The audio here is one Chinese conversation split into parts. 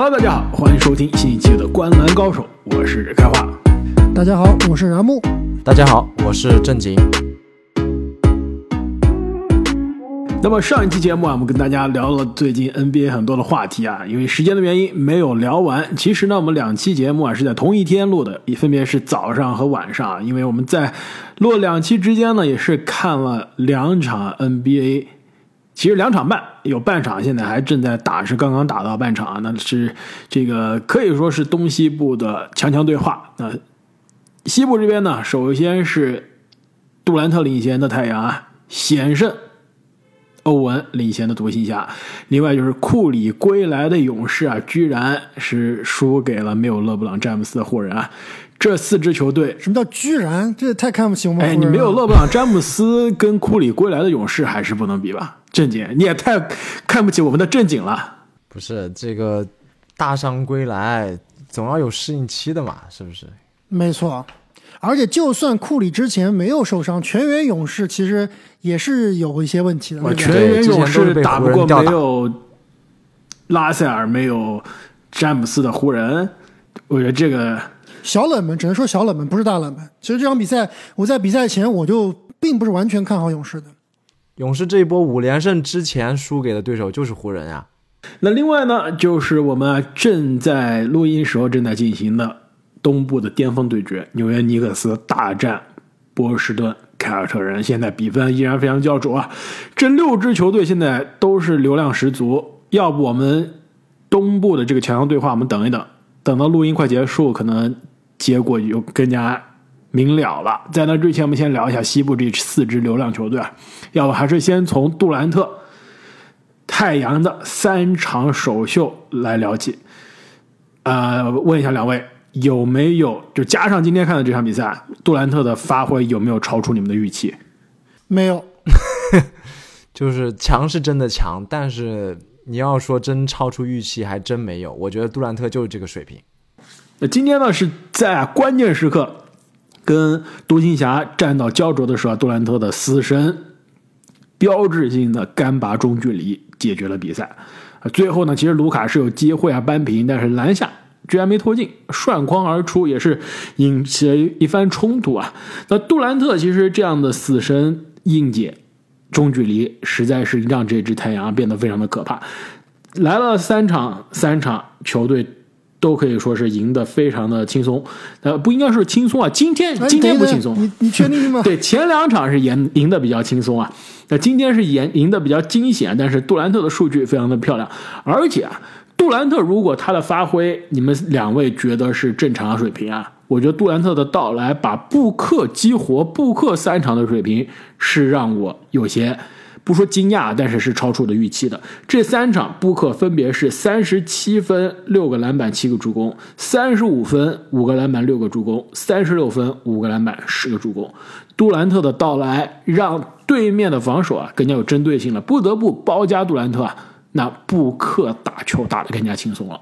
Hello，大家好，欢迎收听新一期的《观篮高手》，我是开花。大家好，我是然木。大家好，我是正经。那么上一期节目啊，我们跟大家聊了最近 NBA 很多的话题啊，因为时间的原因没有聊完。其实呢，我们两期节目啊是在同一天录的，也分别是早上和晚上。因为我们在录两期之间呢，也是看了两场 NBA，其实两场半，有半场现在还正在打，是刚刚打到半场啊。那是这个可以说是东西部的强强对话。那西部这边呢，首先是杜兰特领衔的太阳啊，险胜。欧文领衔的独行侠，另外就是库里归来的勇士啊，居然是输给了没有勒布朗詹姆斯的湖人啊。这四支球队，什么叫居然？这也太看不起我们。哎，你没有勒布朗詹姆斯跟库里归来的勇士还是不能比吧？正经，你也太看不起我们的正经了。不是这个大伤归来，总要有适应期的嘛，是不是？没错。而且，就算库里之前没有受伤，全员勇士其实也是有一些问题的。全员勇士打不过没有拉塞尔、没有詹姆斯的湖人，我觉得这个小冷门，只能说小冷门，不是大冷门。其实这场比赛，我在比赛前我就并不是完全看好勇士的。勇士这一波五连胜之前输给的对手就是湖人呀。那另外呢，就是我们正在录音时候正在进行的。东部的巅峰对决，纽约尼克斯大战波士顿凯尔特人，现在比分依然非常焦灼啊！这六支球队现在都是流量十足，要不我们东部的这个强强对话，我们等一等，等到录音快结束，可能结果就更加明了了。在那之前，我们先聊一下西部这四支流量球队啊，要不还是先从杜兰特、太阳的三场首秀来聊起。呃，问一下两位。有没有就加上今天看的这场比赛，杜兰特的发挥有没有超出你们的预期？没有，就是强是真的强，但是你要说真超出预期，还真没有。我觉得杜兰特就是这个水平。那今天呢是在关键时刻跟独行侠战到焦灼的时候，杜兰特的死神标志性的干拔中距离解决了比赛。最后呢，其实卢卡是有机会啊扳平，但是篮下。居然没拖进，涮筐而出，也是引起了一番冲突啊。那杜兰特其实这样的死神硬解中距离，实在是让这支太阳变得非常的可怕。来了三场，三场球队都可以说是赢得非常的轻松。呃，不应该是轻松啊，今天今天不轻松。你你确定吗？对，前两场是赢赢得比较轻松啊。那今天是赢赢得比较惊险，但是杜兰特的数据非常的漂亮，而且啊。杜兰特如果他的发挥，你们两位觉得是正常水平啊？我觉得杜兰特的到来把布克激活，布克三场的水平是让我有些不说惊讶，但是是超出我的预期的。这三场布克分别是三十七分、六个篮板、七个助攻；三十五分、五个篮板、六个助攻；三十六分、五个篮板、十个助攻。杜兰特的到来让对面的防守啊更加有针对性了，不得不包夹杜兰特啊。那布克打球打得更加轻松了。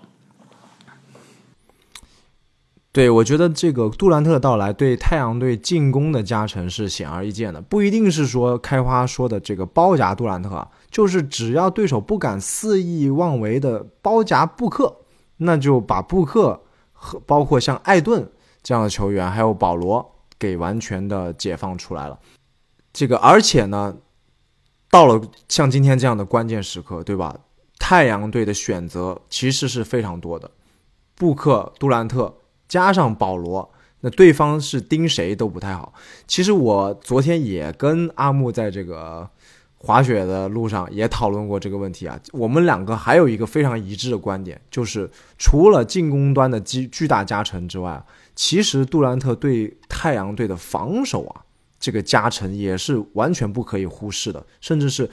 对，我觉得这个杜兰特的到来对太阳队进攻的加成是显而易见的，不一定是说开花说的这个包夹杜兰特啊，就是只要对手不敢肆意妄为的包夹布克，那就把布克和包括像艾顿这样的球员，还有保罗给完全的解放出来了。这个，而且呢。到了像今天这样的关键时刻，对吧？太阳队的选择其实是非常多的，布克、杜兰特加上保罗，那对方是盯谁都不太好。其实我昨天也跟阿木在这个滑雪的路上也讨论过这个问题啊。我们两个还有一个非常一致的观点，就是除了进攻端的巨巨大加成之外，其实杜兰特对太阳队的防守啊。这个加成也是完全不可以忽视的，甚至是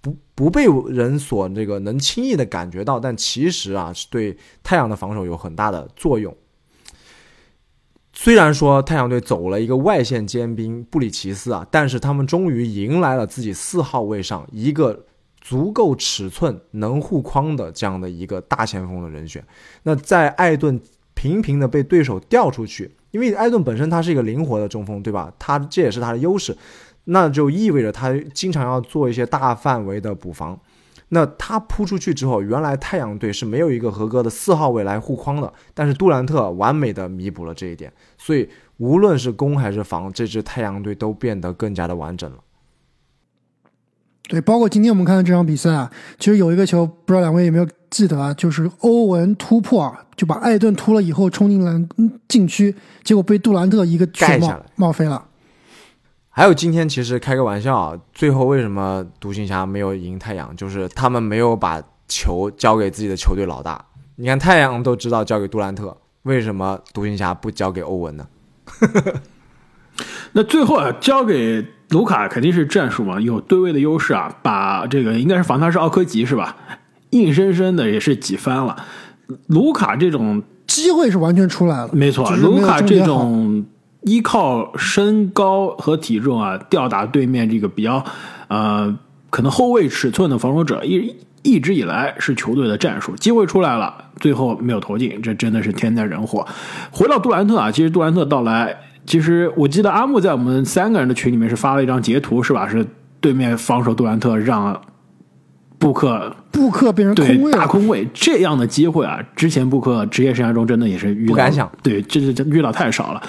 不不被人所那个能轻易的感觉到，但其实啊是对太阳的防守有很大的作用。虽然说太阳队走了一个外线尖兵布里奇斯啊，但是他们终于迎来了自己四号位上一个足够尺寸能护框的这样的一个大前锋的人选。那在艾顿频频的被对手调出去。因为艾顿本身他是一个灵活的中锋，对吧？他这也是他的优势，那就意味着他经常要做一些大范围的补防。那他扑出去之后，原来太阳队是没有一个合格的四号位来护框的，但是杜兰特完美的弥补了这一点，所以无论是攻还是防，这支太阳队都变得更加的完整了。对，包括今天我们看的这场比赛啊，其实有一个球，不知道两位有没有记得啊？就是欧文突破啊，就把艾顿突了以后冲进篮禁区，结果被杜兰特一个盖下来冒飞了。还有今天其实开个玩笑啊，最后为什么独行侠没有赢太阳？就是他们没有把球交给自己的球队老大。你看太阳都知道交给杜兰特，为什么独行侠不交给欧文呢？那最后啊，交给卢卡肯定是战术嘛，有对位的优势啊，把这个应该是防他是奥科吉是吧？硬生生的也是挤翻了。卢卡这种机会是完全出来了，没错，卢卡这种。依靠身高和体重啊，吊打对面这个比较，呃，可能后卫尺寸的防守者，一一直以来是球队的战术。机会出来了，最后没有投进，这真的是天灾人祸。回到杜兰特啊，其实杜兰特到来，其实我记得阿木在我们三个人的群里面是发了一张截图，是吧？是对面防守杜兰特让布克布克变成空位大空位这样的机会啊，之前布克职业生涯中真的也是遇不敢想，对，这这遇到太少了。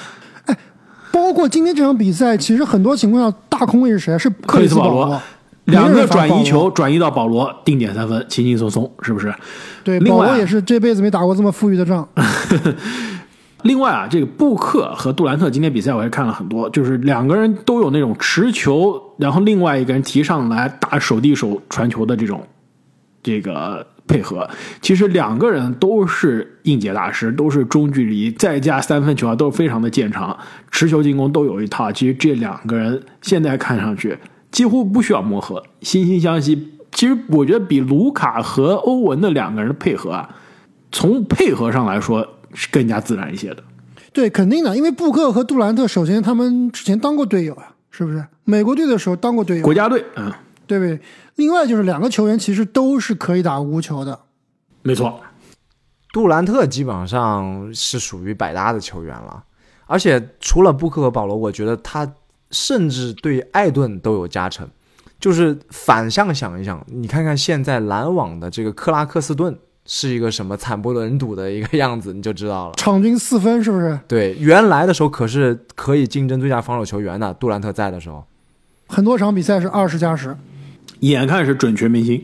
包括今天这场比赛，其实很多情况下大空位是谁？是克里斯保罗，两个转移球转移到保罗，定点三分，轻轻松松，是不是？对，保罗也是这辈子没打过这么富裕的仗。另外啊，这个布克和杜兰特今天比赛我也看了很多，就是两个人都有那种持球，然后另外一个人提上来打手递手传球的这种，这个。配合，其实两个人都是应届大师，都是中距离再加三分球啊，都是非常的见长，持球进攻都有一套。其实这两个人现在看上去几乎不需要磨合，惺惺相惜。其实我觉得比卢卡和欧文的两个人的配合啊，从配合上来说是更加自然一些的。对，肯定的，因为布克和杜兰特，首先他们之前当过队友啊，是不是？美国队的时候当过队友，国家队，嗯。对不对？另外就是两个球员其实都是可以打无球的，没错。杜兰特基本上是属于百搭的球员了，而且除了布克和保罗，我觉得他甚至对艾顿都有加成。就是反向想一想，你看看现在篮网的这个克拉克斯顿是一个什么惨不忍睹的一个样子，你就知道了。场均四分是不是？对，原来的时候可是可以竞争最佳防守球员的，杜兰特在的时候，很多场比赛是二十加十。眼看是准全明星，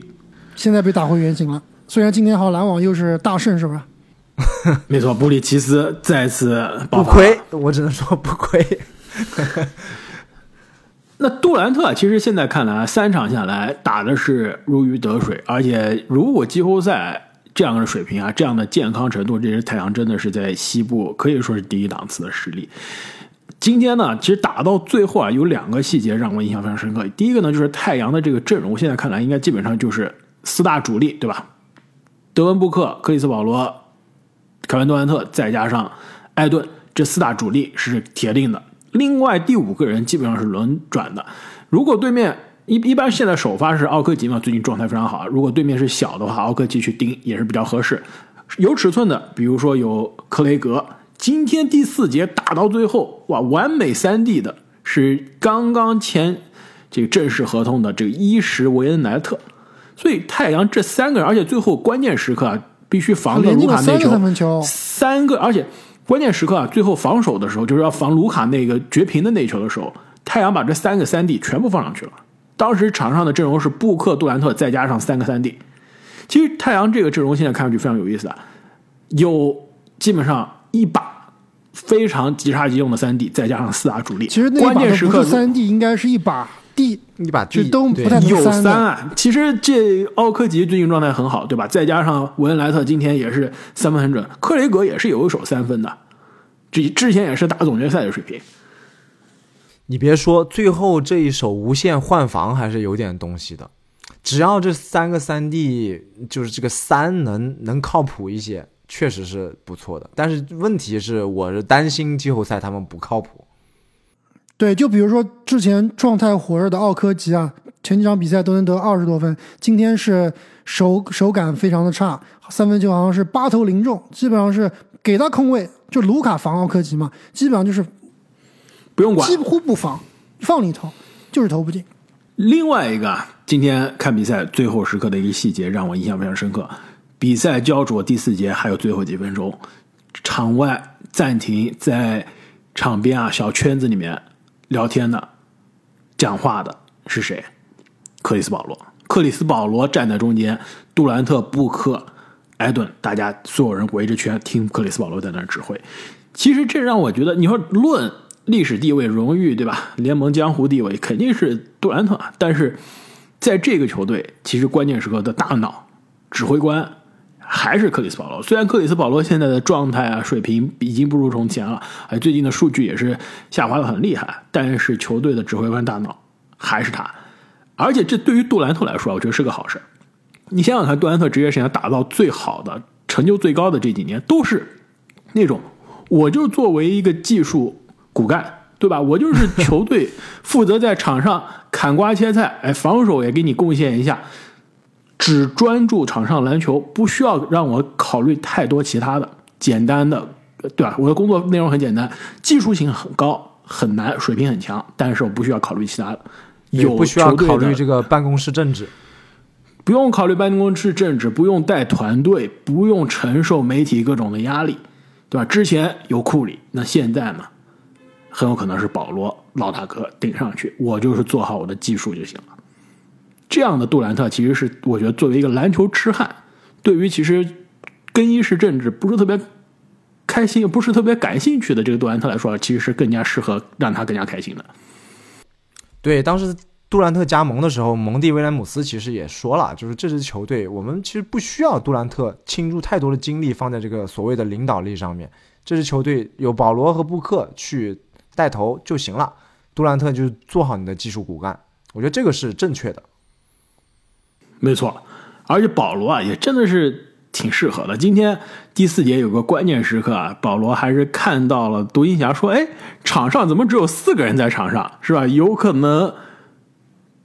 现在被打回原形了。虽然今天好篮网又是大胜，是不是？没错，布里奇斯再次不亏，我只能说不亏。那杜兰特其实现在看来，三场下来打的是如鱼得水，而且如果季后赛这样的水平啊，这样的健康程度，这支太阳真的是在西部可以说是第一档次的实力。今天呢，其实打到最后啊，有两个细节让我印象非常深刻。第一个呢，就是太阳的这个阵容，现在看来应该基本上就是四大主力，对吧？德文布克、克里斯保罗、凯文杜兰特，再加上艾顿，这四大主力是铁定的。另外第五个人基本上是轮转的。如果对面一一般现在首发是奥科吉嘛，最近状态非常好。如果对面是小的话，奥科吉去盯也是比较合适。有尺寸的，比如说有克雷格。今天第四节打到最后，哇，完美三 D 的是刚刚签这个正式合同的这个伊什维恩莱特，所以太阳这三个人，而且最后关键时刻啊，必须防着卢卡那球，三个，而且关键时刻啊，最后防守的时候就是要防卢卡那个绝平的那球的时候，太阳把这三个三 D 全部放上去了。当时场上的阵容是布克、杜兰特再加上三个三 D，其实太阳这个阵容现在看上去非常有意思啊，有基本上一把。非常即插即用的三 D，再加上四大主力，其实关键时刻三 D 应该是一把 D，一把 D 都不太有三啊。其实这奥科吉最近状态很好，对吧？再加上文恩莱特今天也是三分很准，克雷格也是有一手三分的，这之前也是打总决赛的水平。你别说，最后这一手无限换防还是有点东西的。只要这三个三 D，就是这个三能能靠谱一些。确实是不错的，但是问题是，我是担心季后赛他们不靠谱。对，就比如说之前状态火热的奥科吉啊，前几场比赛都能得二十多分，今天是手手感非常的差，三分球好像是八投零中，基本上是给他空位，就卢卡防奥科吉嘛，基本上就是不用管，几乎不防，放里投就是投不进。另外一个今天看比赛最后时刻的一个细节让我印象非常深刻。比赛焦灼第四节还有最后几分钟，场外暂停，在场边啊小圈子里面聊天的、讲话的是谁？克里斯保罗。克里斯保罗站在中间，杜兰特、布克、艾顿，大家所有人围着圈听克里斯保罗在那指挥。其实这让我觉得，你说论历史地位、荣誉，对吧？联盟江湖地位肯定是杜兰特，但是在这个球队，其实关键时刻的大脑、指挥官还是克里斯保罗。虽然克里斯保罗现在的状态啊、水平已经不如从前了，哎，最近的数据也是下滑的很厉害，但是球队的指挥官大脑还是他。而且这对于杜兰特来说，我觉得是个好事。你想想看，杜兰特职业生涯打到最好的、成就最高的这几年，都是那种，我就作为一个技术骨干，对吧？我就是球队 负责在场上砍瓜切菜，哎，防守也给你贡献一下，只专注场上篮球，不需要让我考虑太多其他的简单的，对吧？我的工作内容很简单，技术性很高，很难，水平很强，但是我不需要考虑其他的。有不需要考虑这个办公室政治，不用考虑办公室政治，不用带团队，不用承受媒体各种的压力，对吧？之前有库里，那现在呢，很有可能是保罗老大哥顶上去，我就是做好我的技术就行了。这样的杜兰特其实是我觉得作为一个篮球痴汉，对于其实更衣室政治不是特别开心，也不是特别感兴趣的这个杜兰特来说，其实是更加适合让他更加开心的。对，当时杜兰特加盟的时候，蒙蒂威廉姆斯其实也说了，就是这支球队我们其实不需要杜兰特倾注太多的精力放在这个所谓的领导力上面，这支球队有保罗和布克去带头就行了，杜兰特就做好你的技术骨干，我觉得这个是正确的。没错，而且保罗啊也真的是挺适合的。今天第四节有个关键时刻啊，保罗还是看到了独行侠说：“哎，场上怎么只有四个人在场上？是吧？有可能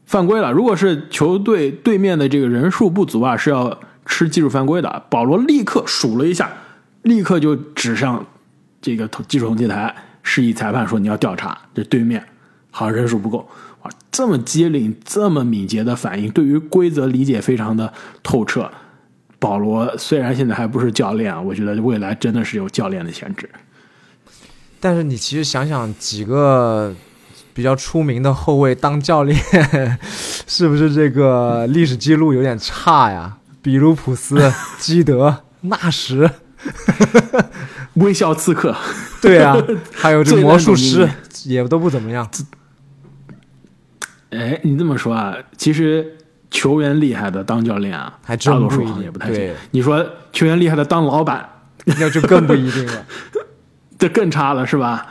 犯规了。如果是球队对面的这个人数不足啊，是要吃技术犯规的。”保罗立刻数了一下，立刻就指向这个技术统计台，示意裁判说：“你要调查，这对面好像人数不够。”哇，这么机灵、这么敏捷的反应，对于规则理解非常的透彻。保罗虽然现在还不是教练啊，我觉得未来真的是有教练的潜质。但是你其实想想，几个比较出名的后卫当教练，是不是这个历史记录有点差呀？比卢普斯、基德、纳什、微笑刺客，对啊，还有这魔术师也都不怎么样。哎，你这么说啊，其实球员厉害的当教练啊，还真不一定也不太行。你说球员厉害的当老板，那就更不一定了，这更差了，是吧？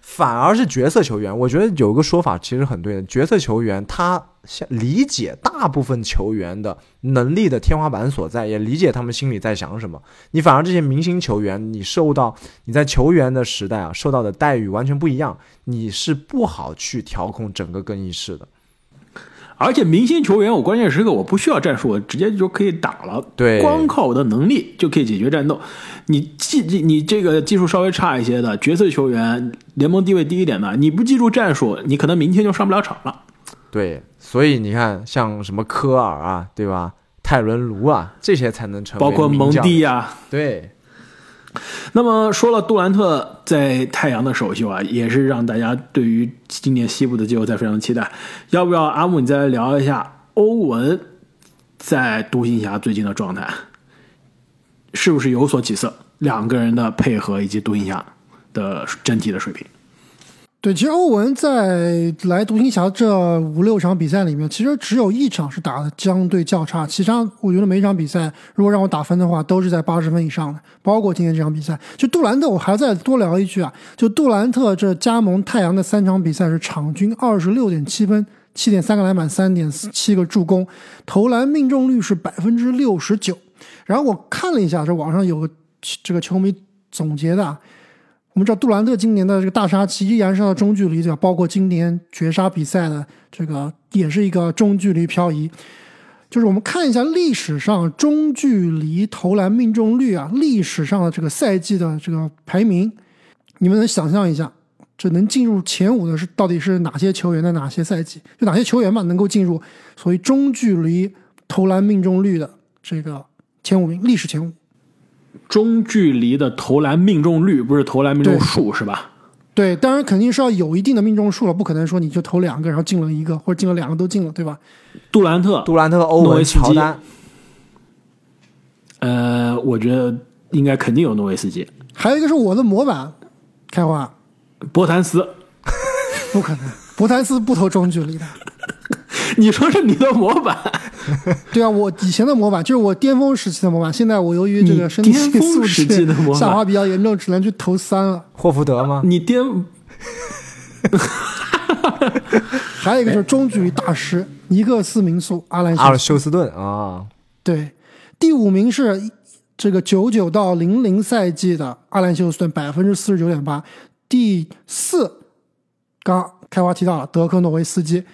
反而是角色球员，我觉得有个说法其实很对的，角色球员他理解大部分球员的能力的天花板所在，也理解他们心里在想什么。你反而这些明星球员，你受到你在球员的时代啊受到的待遇完全不一样，你是不好去调控整个更衣室的。而且明星球员，我关键时刻我不需要战术，我直接就可以打了。对，光靠我的能力就可以解决战斗。你技你这个技术稍微差一些的角色球员，联盟地位低一点的，你不记住战术，你可能明天就上不了场了。对，所以你看，像什么科尔啊，对吧？泰伦卢啊，这些才能成为包括蒙蒂呀，对。那么说了，杜兰特在太阳的首秀啊，也是让大家对于今年西部的季后赛非常期待。要不要阿木你再来聊一下欧文在独行侠最近的状态，是不是有所起色？两个人的配合以及独行侠的整体的水平。对，其实欧文在来独行侠这五六场比赛里面，其实只有一场是打的相对较差，其他我觉得每一场比赛如果让我打分的话，都是在八十分以上的，包括今天这场比赛。就杜兰特，我还再多聊一句啊，就杜兰特这加盟太阳的三场比赛是场均二十六点七分，七点三个篮板，三点七个助攻，投篮命中率是百分之六十九。然后我看了一下，这网上有个这个球迷总结的。我们知道杜兰特今年的这个大杀器依然是他的中距离，对吧？包括今年绝杀比赛的这个也是一个中距离漂移。就是我们看一下历史上中距离投篮命中率啊，历史上的这个赛季的这个排名，你们能想象一下，这能进入前五的是到底是哪些球员的哪些赛季？就哪些球员嘛能够进入所谓中距离投篮命中率的这个前五名，历史前五。中距离的投篮命中率不是投篮命中数是吧？对，当然肯定是要有一定的命中数了，不可能说你就投两个，然后进了一个，或者进了两个都进了，对吧？杜兰特、杜兰特、欧文、乔丹。呃，我觉得应该肯定有诺维斯基。还有一个是我的模板，开花，博谭斯，不可能，博谭斯不投中距离的。你说是你的模板？对啊，我以前的模板就是我巅峰时期的模板。现在我由于这个身体素质下滑比较严重，只能去投三了。霍福德吗？你巅，还有一个就是中距离大师尼克斯名宿阿兰阿尔休斯顿啊。对，第五名是这个九九到零零赛季的阿兰休斯顿，百分之四十九点八。第四，刚开花提到了德克诺维斯基。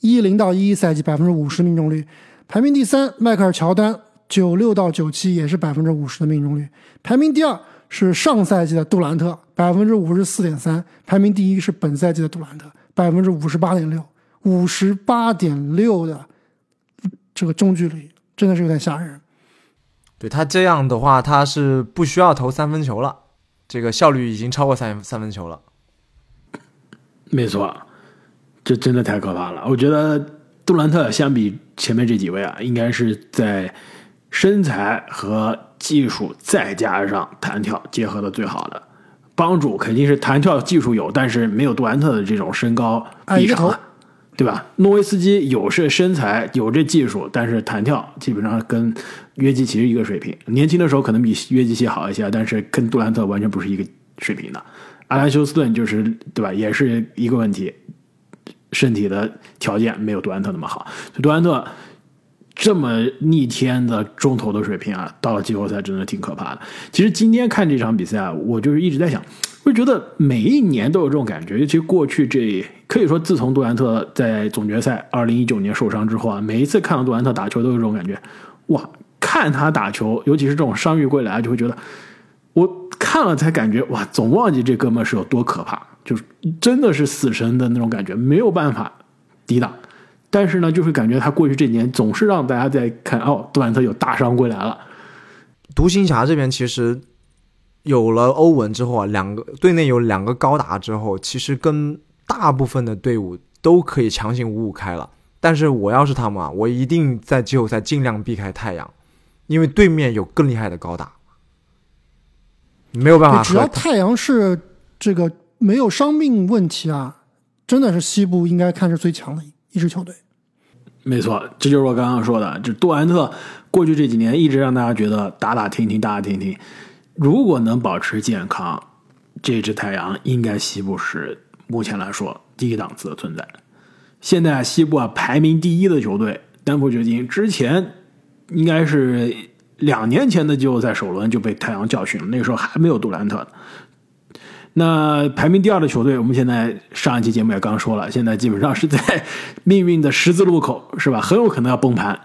一零到一一赛季百分之五十命中率，排名第三。迈克尔乔丹九六到九七也是百分之五十的命中率，排名第二是上赛季的杜兰特百分之五十四点三，排名第一是本赛季的杜兰特百分之五十八点六，五十八点六的这个中距离真的是有点吓人。对他这样的话，他是不需要投三分球了，这个效率已经超过三三分球了。没错。这真的太可怕了！我觉得杜兰特相比前面这几位啊，应该是在身材和技术再加上弹跳结合的最好的。帮主肯定是弹跳技术有，但是没有杜兰特的这种身高臂长，对吧？诺维斯基有这身材有这技术，但是弹跳基本上跟约基奇是一个水平。年轻的时候可能比约基奇好一些，但是跟杜兰特完全不是一个水平的。阿兰休斯顿就是对吧？也是一个问题。身体的条件没有杜兰特那么好，杜兰特这么逆天的中投的水平啊，到了季后赛真的挺可怕的。其实今天看这场比赛啊，我就是一直在想，我觉得每一年都有这种感觉，尤其过去这可以说自从杜兰特在总决赛二零一九年受伤之后啊，每一次看到杜兰特打球都有这种感觉，哇，看他打球，尤其是这种伤愈归来，就会觉得我看了才感觉哇，总忘记这哥们是有多可怕。就是真的是死神的那种感觉，没有办法抵挡。但是呢，就是感觉他过去这年总是让大家在看哦，杜兰特有大伤归来了。独行侠这边其实有了欧文之后啊，两个队内有两个高达之后，其实跟大部分的队伍都可以强行五五开了。但是我要是他们啊，我一定在季后赛尽量避开太阳，因为对面有更厉害的高达，没有办法。只要太阳是这个。没有伤病问题啊，真的是西部应该看是最强的一支球队。没错，这就是我刚刚说的，就杜兰特过去这几年一直让大家觉得打打停停，打打停停。如果能保持健康，这支太阳应该西部是目前来说第一档次的存在。现在西部啊排名第一的球队丹佛掘金，之前应该是两年前的季后赛首轮就被太阳教训了，那个时候还没有杜兰特。那排名第二的球队，我们现在上一期节目也刚说了，现在基本上是在命运的十字路口，是吧？很有可能要崩盘。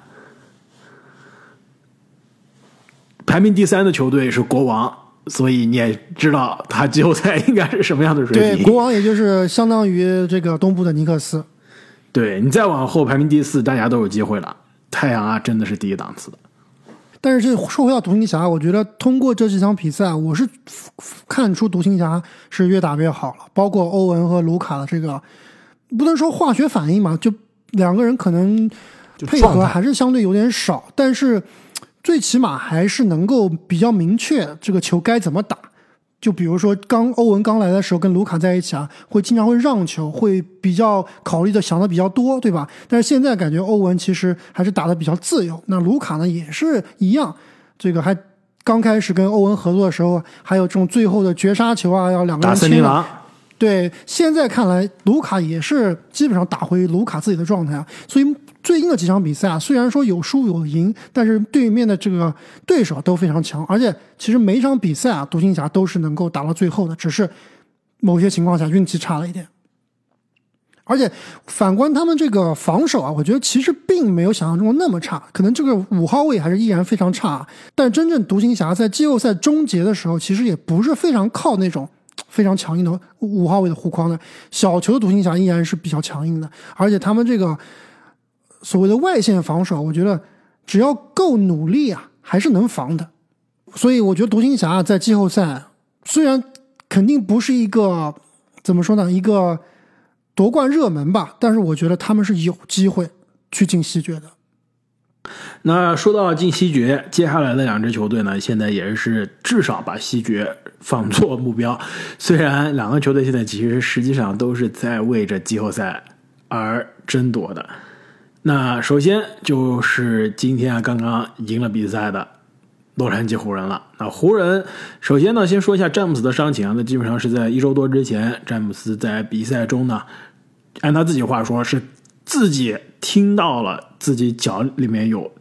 排名第三的球队是国王，所以你也知道他季后赛应该是什么样的水平。对，国王也就是相当于这个东部的尼克斯。对你再往后排名第四，大家都有机会了。太阳啊，真的是第一档次的。但是这说回到独行侠，我觉得通过这几场比赛，我是看出独行侠是越打越好了。包括欧文和卢卡的这个，不能说化学反应嘛，就两个人可能配合还是相对有点少，但是最起码还是能够比较明确这个球该怎么打。就比如说，刚欧文刚来的时候，跟卢卡在一起啊，会经常会让球，会比较考虑的想的比较多，对吧？但是现在感觉欧文其实还是打的比较自由。那卢卡呢，也是一样，这个还刚开始跟欧文合作的时候，还有这种最后的绝杀球啊，要两个人亲。对，现在看来，卢卡也是基本上打回卢卡自己的状态啊。所以最近的几场比赛啊，虽然说有输有赢，但是对面的这个对手都非常强，而且其实每场比赛啊，独行侠都是能够打到最后的，只是某些情况下运气差了一点。而且反观他们这个防守啊，我觉得其实并没有想象中那么差，可能这个五号位还是依然非常差。但真正独行侠在季后赛终结的时候，其实也不是非常靠那种。非常强硬的五号位的护框的。小球的独行侠依然是比较强硬的，而且他们这个所谓的外线防守，我觉得只要够努力啊，还是能防的。所以我觉得独行侠在季后赛虽然肯定不是一个怎么说呢，一个夺冠热门吧，但是我觉得他们是有机会去进西决的。那说到进西决，接下来的两支球队呢，现在也是至少把西决放作目标。虽然两个球队现在其实实际上都是在为着季后赛而争夺的。那首先就是今天啊刚刚赢了比赛的洛杉矶湖人了。那湖人首先呢，先说一下詹姆斯的伤情啊，那基本上是在一周多之前，詹姆斯在比赛中呢，按他自己话说是自己听到了自己脚里面有。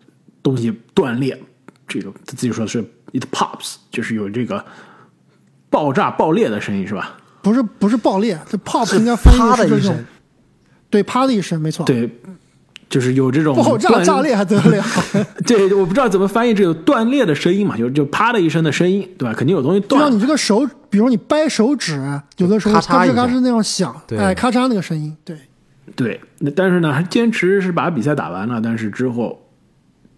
东西断裂，这个他自己说的是 it pops，就是有这个爆炸爆裂的声音，是吧？不是不是爆裂，这 pop 应该翻译是这种，对，啪的一声，没错，对，就是有这种爆炸炸裂还得了？对，我不知道怎么翻译这个断裂的声音嘛，就就啪的一声的声音，对吧？肯定有东西断。就像你这个手，比如你掰手指，有的时候咔吱咔吱那样响，哎，咔嚓那个声音，对，对。那但是呢，还坚持是把比赛打完了，但是之后。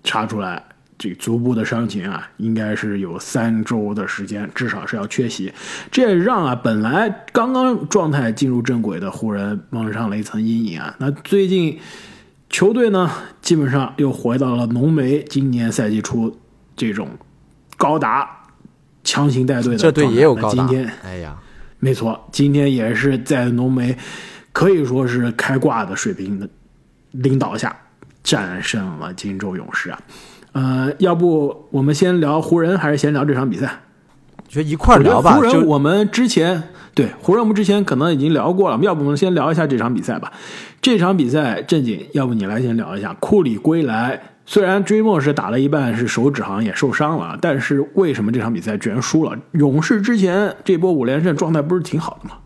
查出来这足部的伤情啊，应该是有三周的时间，至少是要缺席。这也让啊本来刚刚状态进入正轨的湖人蒙上了一层阴影啊。那最近球队呢，基本上又回到了浓眉今年赛季初这种高达强行带队的。这队也有高达。今天，哎呀，没错，今天也是在浓眉可以说是开挂的水平的领导下。战胜了金州勇士啊，呃，要不我们先聊湖人，还是先聊这场比赛？就一块聊吧。湖人，我们之前对湖人，我们之前可能已经聊过了，要不我们先聊一下这场比赛吧。这场比赛正经，要不你来先聊一下。库里归来，虽然追梦是打了一半，是手指好像也受伤了，但是为什么这场比赛居然输了？勇士之前这波五连胜状态不是挺好的吗？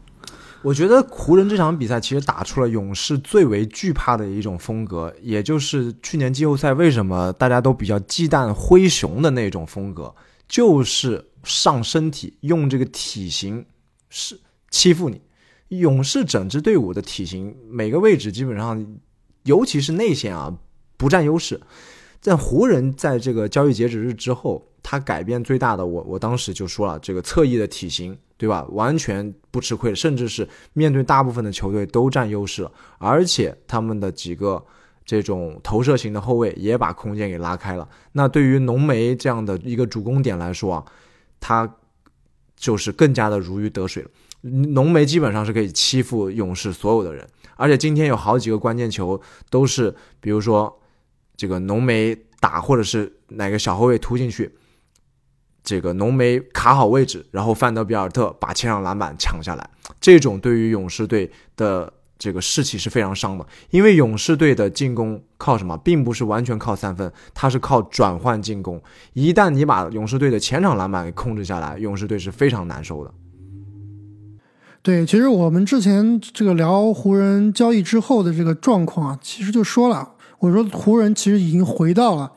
我觉得湖人这场比赛其实打出了勇士最为惧怕的一种风格，也就是去年季后赛为什么大家都比较忌惮灰熊的那种风格，就是上身体，用这个体型是欺负你。勇士整支队伍的体型每个位置基本上，尤其是内线啊不占优势。在湖人在这个交易截止日之后，他改变最大的，我我当时就说了，这个侧翼的体型。对吧？完全不吃亏，甚至是面对大部分的球队都占优势了，而且他们的几个这种投射型的后卫也把空间给拉开了。那对于浓眉这样的一个主攻点来说啊，他就是更加的如鱼得水了。浓眉基本上是可以欺负勇士所有的人，而且今天有好几个关键球都是，比如说这个浓眉打，或者是哪个小后卫突进去。这个浓眉卡好位置，然后范德比尔特把前场篮板抢下来，这种对于勇士队的这个士气是非常伤的。因为勇士队的进攻靠什么，并不是完全靠三分，它是靠转换进攻。一旦你把勇士队的前场篮板给控制下来，勇士队是非常难受的。对，其实我们之前这个聊湖人交易之后的这个状况啊，其实就说了，我说湖人其实已经回到了。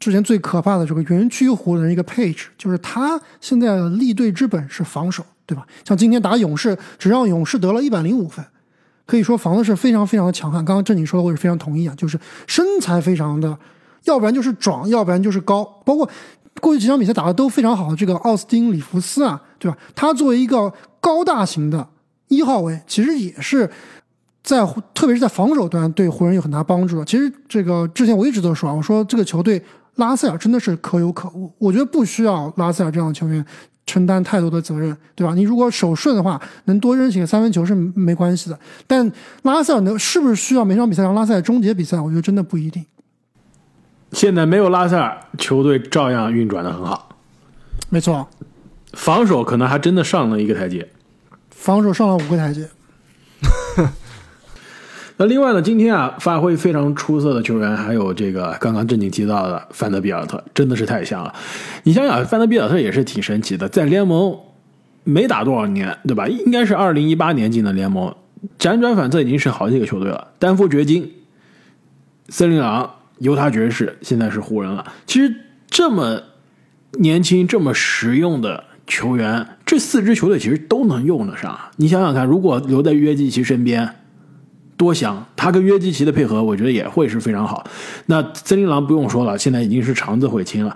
之前最可怕的这个园区湖人一个配置，就是他现在立队之本是防守，对吧？像今天打勇士，只让勇士得了一百零五分，可以说防的是非常非常的强悍。刚刚正经说的我也非常同意啊，就是身材非常的，要不然就是壮，要不然就是高。包括过去几场比赛打的都非常好的这个奥斯汀里弗斯啊，对吧？他作为一个高大型的一号位，其实也是在特别是在防守端对湖人有很大帮助。其实这个之前我一直都说，我说这个球队。拉塞尔真的是可有可无，我觉得不需要拉塞尔这样的球员承担太多的责任，对吧？你如果手顺的话，能多扔几个三分球是没关系的。但拉塞尔能是不是需要每场比赛让拉塞尔终结比赛？我觉得真的不一定。现在没有拉塞尔，球队照样运转的很好。没错，防守可能还真的上了一个台阶，防守上了五个台阶。那另外呢，今天啊，发挥非常出色的球员还有这个刚刚正经提到的范德比尔特，真的是太香了。你想想，范德比尔特也是挺神奇的，在联盟没打多少年，对吧？应该是二零一八年进的联盟，辗转反侧已经是好几个球队了，丹佛掘金、森林狼、犹他爵士，现在是湖人了。其实这么年轻、这么实用的球员，这四支球队其实都能用得上。你想想看，如果留在约基奇身边，多想！他跟约基奇的配合，我觉得也会是非常好。那森林狼不用说了，现在已经是肠子悔青了。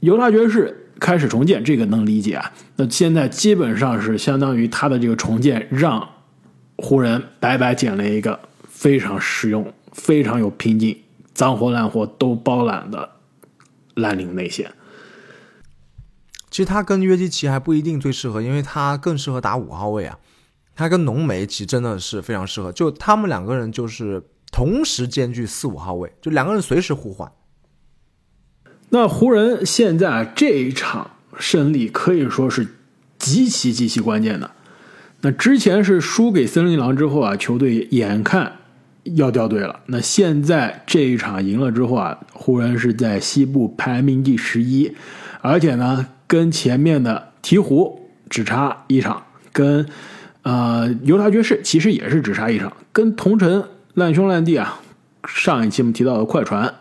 犹他爵士开始重建，这个能理解啊。那现在基本上是相当于他的这个重建，让湖人白白捡了一个非常实用、非常有拼劲、脏活烂活都包揽的蓝领内线。其实他跟约基奇还不一定最适合，因为他更适合打五号位啊。他跟浓眉其实真的是非常适合，就他们两个人就是同时兼具四五号位，就两个人随时互换。那湖人现在这一场胜利可以说是极其极其关键的。那之前是输给森林狼之后啊，球队眼看要掉队了。那现在这一场赢了之后啊，湖人是在西部排名第十一，而且呢，跟前面的鹈鹕只差一场，跟。呃，犹他爵士其实也是只差一场，跟同城烂兄烂弟啊，上一期我们提到的快船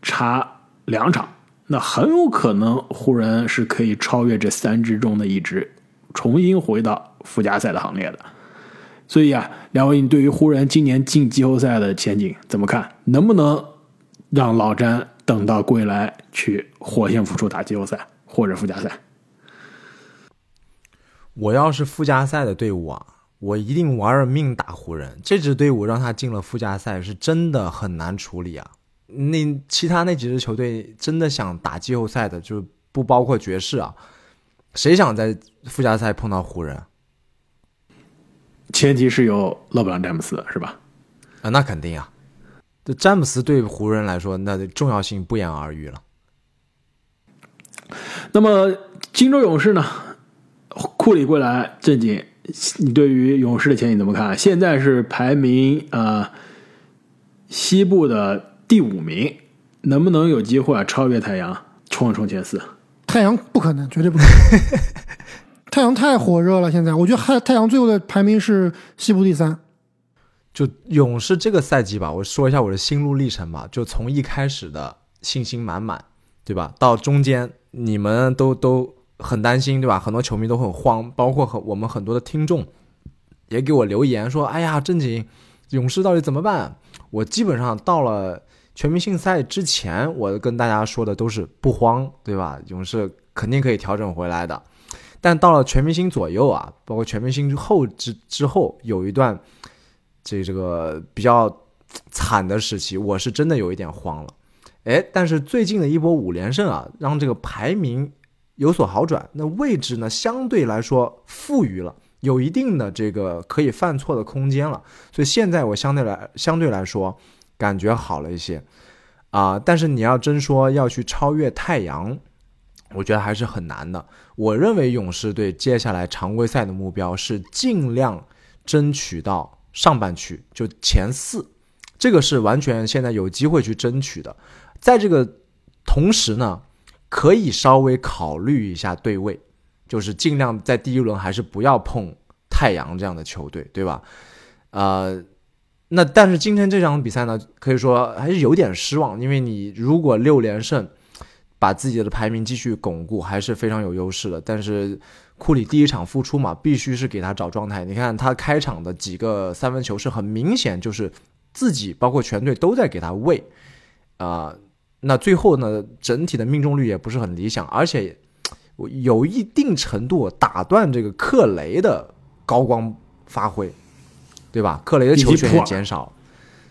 差两场，那很有可能湖人是可以超越这三支中的一支，重新回到附加赛的行列的。所以啊，两位，你对于湖人今年进季后赛的前景怎么看？能不能让老詹等到归来去火线复出打季后赛或者附加赛？我要是附加赛的队伍啊，我一定玩了命打湖人。这支队伍让他进了附加赛，是真的很难处理啊。那其他那几支球队真的想打季后赛的，就不包括爵士啊。谁想在附加赛碰到湖人？前提是有勒布朗詹姆斯，是吧？啊，那肯定啊。这詹姆斯对湖人来说，那重要性不言而喻了。那么金州勇士呢？库里归来，正经，你对于勇士的前景怎么看？现在是排名啊西部的第五名，能不能有机会啊超越太阳，冲一冲前四？太阳不可能，绝对不可能。太阳太火热了，现在我觉得太太阳最后的排名是西部第三。就勇士这个赛季吧，我说一下我的心路历程吧。就从一开始的信心满满，对吧？到中间你们都都。很担心，对吧？很多球迷都很慌，包括很我们很多的听众也给我留言说：“哎呀，正经，勇士到底怎么办？”我基本上到了全明星赛之前，我跟大家说的都是不慌，对吧？勇士肯定可以调整回来的。但到了全明星左右啊，包括全明星之后之之后，有一段这这个比较惨的时期，我是真的有一点慌了。哎，但是最近的一波五连胜啊，让这个排名。有所好转，那位置呢相对来说富裕了，有一定的这个可以犯错的空间了，所以现在我相对来相对来说感觉好了一些啊。但是你要真说要去超越太阳，我觉得还是很难的。我认为勇士队接下来常规赛的目标是尽量争取到上半区，就前四，这个是完全现在有机会去争取的。在这个同时呢。可以稍微考虑一下对位，就是尽量在第一轮还是不要碰太阳这样的球队，对吧？呃，那但是今天这场比赛呢，可以说还是有点失望，因为你如果六连胜，把自己的排名继续巩固，还是非常有优势的。但是库里第一场复出嘛，必须是给他找状态。你看他开场的几个三分球是很明显，就是自己包括全队都在给他喂，啊。那最后呢，整体的命中率也不是很理想，而且有一定程度打断这个克雷的高光发挥，对吧？克雷的球权也减少，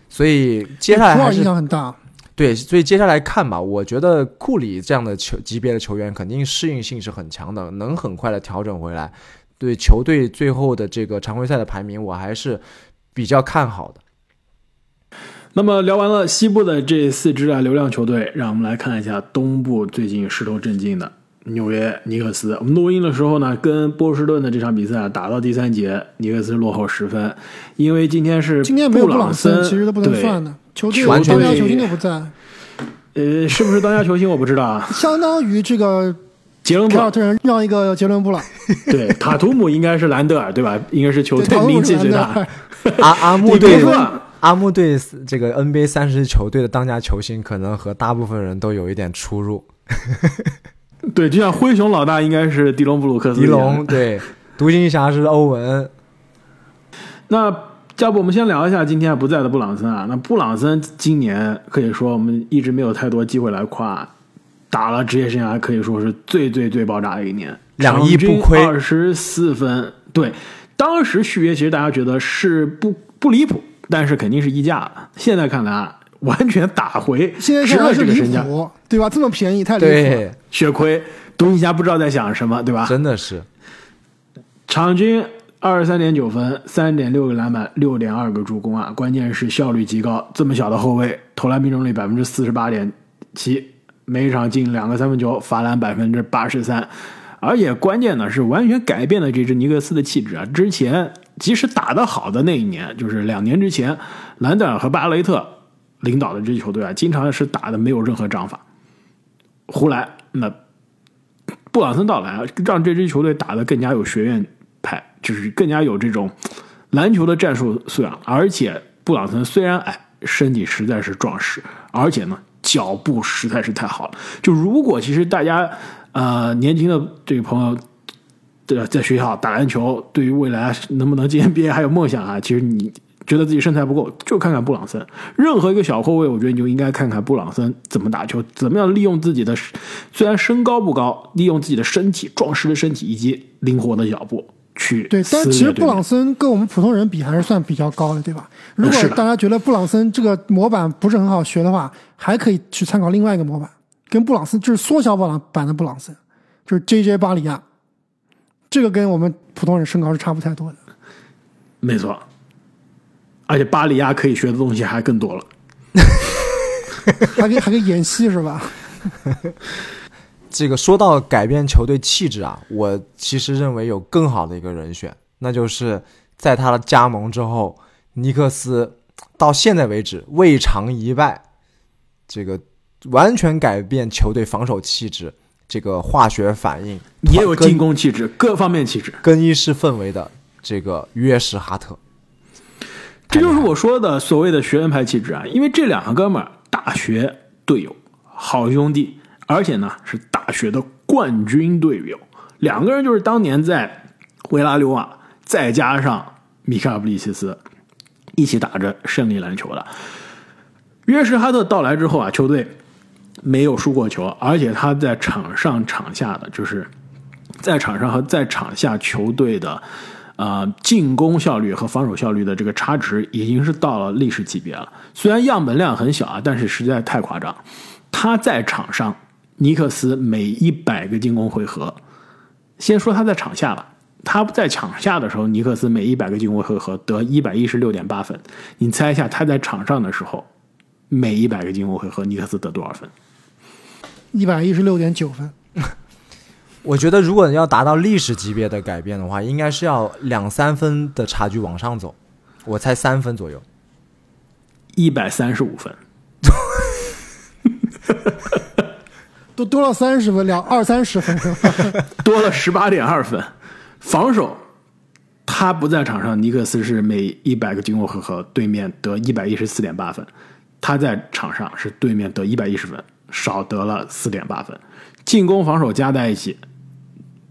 所以接下来还是影响很大。对，所以接下来看吧，我觉得库里这样的球级别的球员肯定适应性是很强的，能很快的调整回来。对球队最后的这个常规赛的排名，我还是比较看好的。那么聊完了西部的这四支啊流量球队，让我们来看一下东部最近势头正劲的纽约尼克斯。我们录音的时候呢，跟波士顿的这场比赛打到第三节，尼克斯落后十分，因为今天是今天没有布朗森，其实都不能算的，球队完全当家球星都不在。呃，是不是当家球星我不知道啊。相当于这个杰伦布朗特人让一个杰伦布朗。对，塔图姆应该是兰德尔对吧？应该是球队名气最大。阿阿木队说。阿木对这个 NBA 三十支球队的当家球星，可能和大部分人都有一点出入。对，就像灰熊老大应该是迪隆布鲁克斯，迪隆对，独行侠是欧文。那要不我们先聊一下今天不在的布朗森啊？那布朗森今年可以说我们一直没有太多机会来夸，打了职业生涯可以说是最最最爆炸的一年，两亿不亏，二十四分。对，当时续约其实大家觉得是不不离谱，但是肯定是溢价了。现在看来啊，完全打回现在看来是个身价，谱，对吧？这么便宜太离谱了。，血亏。独行侠不知道在想什么，对吧？真的是场均二十三点九分，三点六个篮板，六点二个助攻啊！关键是效率极高，这么小的后卫，投篮命中率百分之四十八点七，每场进两个三分球，罚篮百分之八十三，而且关键呢是完全改变了这支尼克斯的气质啊！之前即使打得好的那一年，就是两年之前，兰德尔和巴雷特领导的这支球队啊，经常是打的没有任何章法。胡来那布朗森到来啊，让这支球队打得更加有学院派，就是更加有这种篮球的战术素养。而且布朗森虽然矮，身体实在是壮实，而且呢脚步实在是太好了。就如果其实大家呃年轻的这个朋友。对，在学校打篮球，对于未来能不能进 NBA 还有梦想啊。其实你觉得自己身材不够，就看看布朗森。任何一个小后卫，我觉得你就应该看看布朗森怎么打球，怎么样利用自己的虽然身高不高，利用自己的身体、壮实的身体以及灵活的脚步去对，但撕其实布朗森跟我们普通人比还是算比较高的，对吧？如果大家觉得布朗森这个模板不是很好学的话，还可以去参考另外一个模板，跟布朗森就是缩小版版的布朗森，就是 J.J. 巴里亚，这个跟我们普通人身高是差不太多的。没错。而且巴里亚可以学的东西还更多了。还可以还可以演戏是吧？这个说到改变球队气质啊，我其实认为有更好的一个人选，那就是在他的加盟之后，尼克斯到现在为止未尝一败，这个完全改变球队防守气质，这个化学反应也有进攻气质，各方面气质。更衣室氛围的这个约什哈特，这就是我说的所谓的学院派气质啊！因为这两个哥们儿大学队友、好兄弟，而且呢是大学的冠军队友，两个人就是当年在维拉纽瓦，再加上米卡布里奇斯一起打着胜利篮球的。约什哈特到来之后啊，球队没有输过球，而且他在场上场下的就是在场上和在场下球队的呃进攻效率和防守效率的这个差值已经是到了历史级别了。虽然样本量很小啊，但是实在太夸张。他在场上，尼克斯每一百个进攻回合，先说他在场下吧。他在场下的时候，尼克斯每一百个进攻回合得一百一十六点八分。你猜一下他在场上的时候，每一百个进攻回合，尼克斯得多少分？一百一十六点九分，我觉得如果要达到历史级别的改变的话，应该是要两三分的差距往上走，我猜三分左右。一百三十五分。都多了三十分，两二三十分？多了十八点二分。防守，他不在场上，尼克斯是每一百个进攻回合对面得一百一十四点八分，他在场上是对面得一百一十分，少得了四点八分。进攻防守加在一起，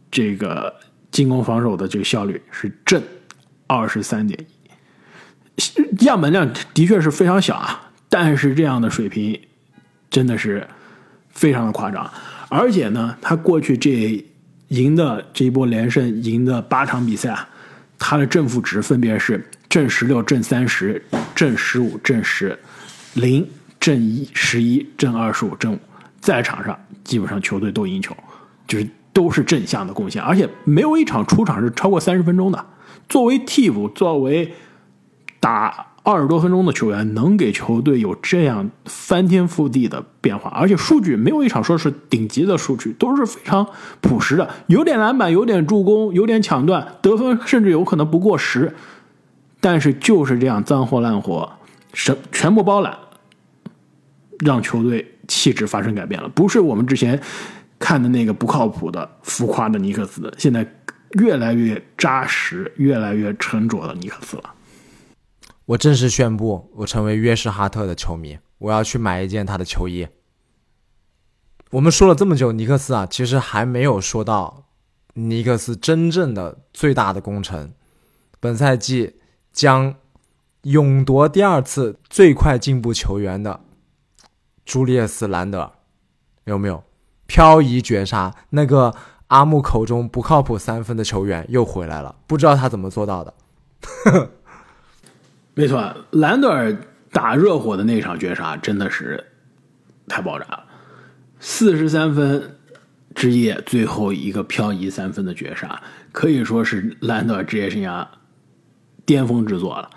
这个进攻防守的这个效率是正二十三点一，样本量的确是非常小啊，但是这样的水平真的是非常的夸张，而且呢，他过去这赢的这一波连胜赢的八场比赛啊，他的正负值分别是正十六、正三十、正十五、正十、零、正一、十一、正二十五、正五，在场上基本上球队都赢球，就是都是正向的贡献，而且没有一场出场是超过三十分钟的。作为替补，作为打二十多分钟的球员，能给球队有这样翻天覆地的变化，而且数据没有一场说是顶级的数据，都是非常朴实的，有点篮板，有点助攻，有点抢断，得分甚至有可能不过十，但是就是这样脏活烂活，什全部包揽，让球队气质发生改变了，不是我们之前看的那个不靠谱的浮夸的尼克斯，现在越来越扎实、越来越沉着的尼克斯了。我正式宣布，我成为约什哈特的球迷，我要去买一件他的球衣。我们说了这么久尼克斯啊，其实还没有说到尼克斯真正的最大的功臣，本赛季将勇夺第二次最快进步球员的朱利叶斯·兰德尔，有没有？漂移绝杀那个阿木口中不靠谱三分的球员又回来了，不知道他怎么做到的。没错，兰德尔打热火的那场绝杀真的是太爆炸了，四十三分之夜最后一个漂移三分的绝杀，可以说是兰德尔职业生涯巅峰之作了。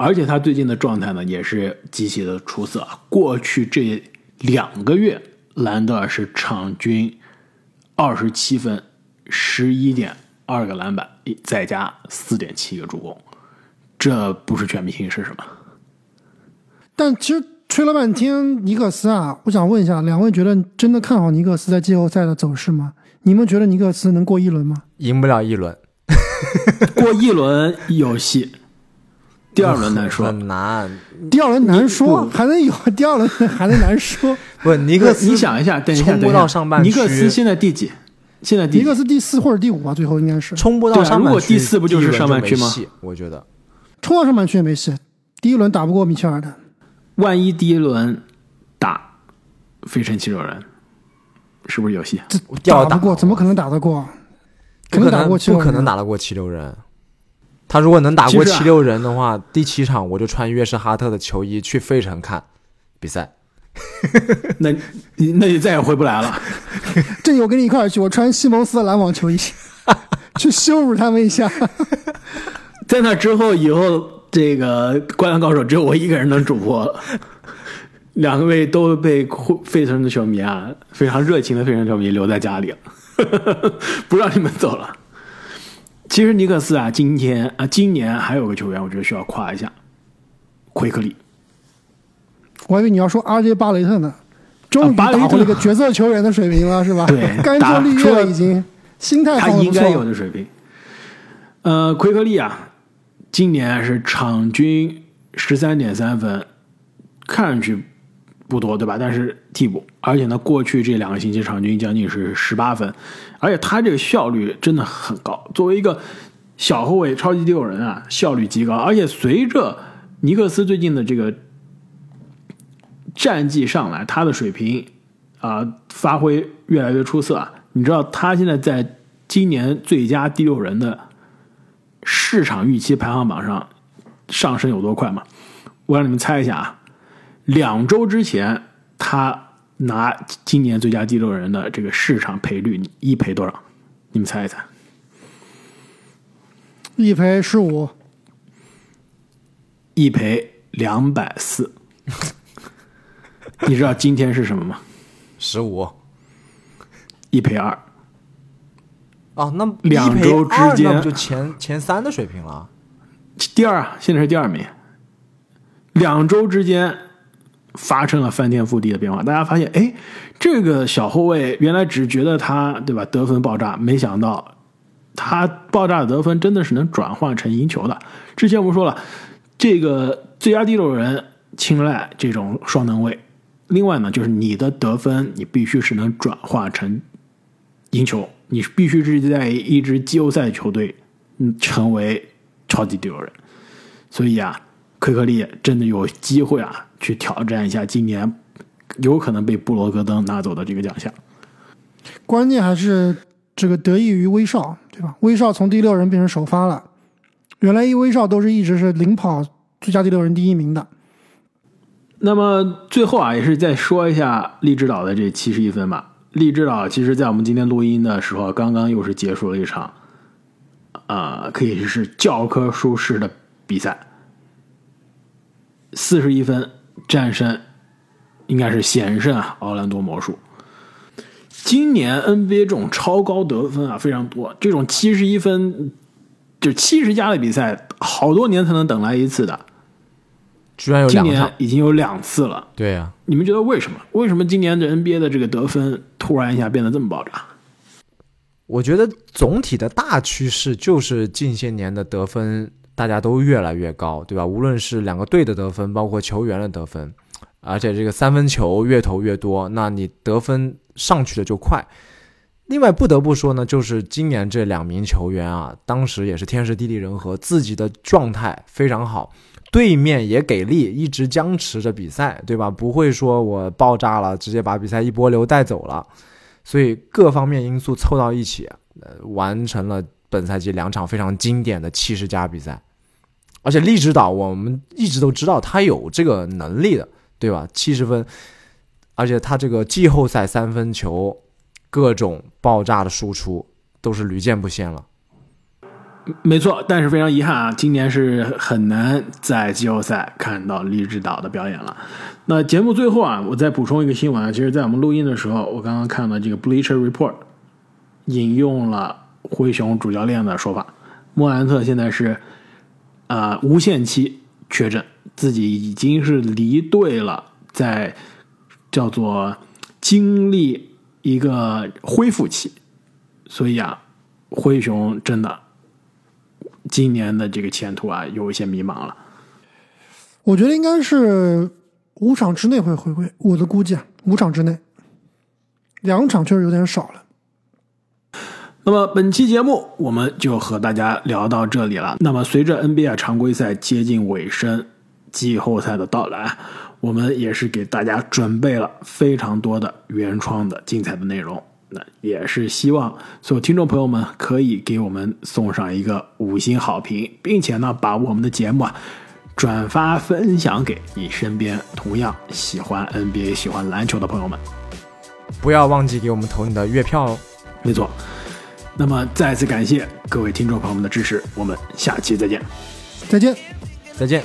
而且他最近的状态呢也是极其的出色，过去这两个月，兰德尔是场均二十七分、十一点二个篮板，再加四点七个助攻。这不是全明星是什么？但其实吹了半天尼克斯啊，我想问一下，两位觉得真的看好尼克斯在季后赛的走势吗？你们觉得尼克斯能过一轮吗？赢不了一轮，过一轮有戏，第二轮难说。很难。第二轮难说，还能有 第二轮还能难说。不，尼克斯，你想一下，等一下，冲不到上半区尼克斯现在第几？现在第尼克斯第四或者第五吧，最后应该是冲不到上半区。如果第四不就是上半区吗？我觉得。冲到上半区也没戏，第一轮打不过米切尔的。万一第一轮打飞城七六人，是不是有戏？这打不过，怎么可能打得过？可能打过七六人，不可能打得过七六人。他如果能打过七六人的话，第七场我就穿约什哈特的球衣去费城看比赛。那你那你再也回不来了。这我跟你一块儿去，我穿西蒙斯的篮网球衣 去羞辱他们一下。在那之后，以后这个《灌篮高手》只有我一个人能主播了。两位都被费城的球迷啊，非常热情的费城球迷留在家里了，不让你们走了。其实尼克斯啊，今天啊，今年还有个球员，我觉得需要夸一下，奎克利。我还以为你要说 RJ 巴雷特呢，终于打回一个角色球员的水平了，是吧？对，干出绿叶了，已经心态他应该有的水平。呃，奎克利啊。今年是场均十三点三分，看上去不多，对吧？但是替补，而且呢，过去这两个星期场均将近是十八分，而且他这个效率真的很高。作为一个小后卫、超级第六人啊，效率极高。而且随着尼克斯最近的这个战绩上来，他的水平啊发挥越来越出色啊。你知道他现在在今年最佳第六人的。市场预期排行榜上上升有多快吗？我让你们猜一下啊！两周之前，他拿今年最佳第六人的这个市场赔率一赔多少？你们猜一猜？一赔十五，一赔两百四。你知道今天是什么吗？十五，一赔二。哦，那两周之间不就前前三的水平了？第二啊，现在是第二名。两周之间发生了翻天覆地的变化，大家发现，哎，这个小后卫原来只觉得他对吧得分爆炸，没想到他爆炸的得分真的是能转换成赢球的。之前我们说了，这个最佳第六人青睐这种双能卫，另外呢，就是你的得分你必须是能转化成赢球。你必须是在一支季后赛球队，嗯，成为超级第六人。所以啊，奎克利真的有机会啊，去挑战一下今年有可能被布罗格登拿走的这个奖项。关键还是这个得益于威少，对吧？威少从第六人变成首发了，原来一威少都是一直是领跑最佳第六人第一名的。那么最后啊，也是再说一下利指导的这七十一分吧。励志岛，其实，在我们今天录音的时候，刚刚又是结束了一场，啊，可以是教科书式的比赛，四十一分战胜，应该是险胜啊，奥兰多魔术。今年 NBA 这种超高得分啊非常多，这种七十一分就七十加的比赛，好多年才能等来一次的。居然有两场，已经有两次了。对呀，你们觉得为什么？为什么今年的 NBA 的这个得分突然一下变得这么爆炸？我觉得总体的大趋势就是近些年的得分大家都越来越高，对吧？无论是两个队的得分，包括球员的得分，而且这个三分球越投越多，那你得分上去的就快。另外不得不说呢，就是今年这两名球员啊，当时也是天时地利人和，自己的状态非常好，对面也给力，一直僵持着比赛，对吧？不会说我爆炸了，直接把比赛一波流带走了。所以各方面因素凑到一起，呃，完成了本赛季两场非常经典的七十加比赛。而且利指导我们一直都知道他有这个能力的，对吧？七十分，而且他这个季后赛三分球。各种爆炸的输出都是屡见不鲜了，没错。但是非常遗憾啊，今年是很难在季后赛看到利指导的表演了。那节目最后啊，我再补充一个新闻啊，其实，在我们录音的时候，我刚刚看到这个 Bleacher Report 引用了灰熊主教练的说法，莫兰特现在是啊无限期确诊，自己已经是离队了，在叫做经历。一个恢复期，所以啊，灰熊真的今年的这个前途啊，有一些迷茫了。我觉得应该是五场之内会回归，我的估计啊，五场之内，两场确实有点少了。那么本期节目我们就和大家聊到这里了。那么随着 NBA 常规赛接近尾声，季后赛的到来。我们也是给大家准备了非常多的原创的精彩的内容，那也是希望所有听众朋友们可以给我们送上一个五星好评，并且呢把我们的节目啊转发分享给你身边同样喜欢 NBA、喜欢篮球的朋友们。不要忘记给我们投你的月票哦。没错。那么再次感谢各位听众朋友们的支持，我们下期再见。再见。再见。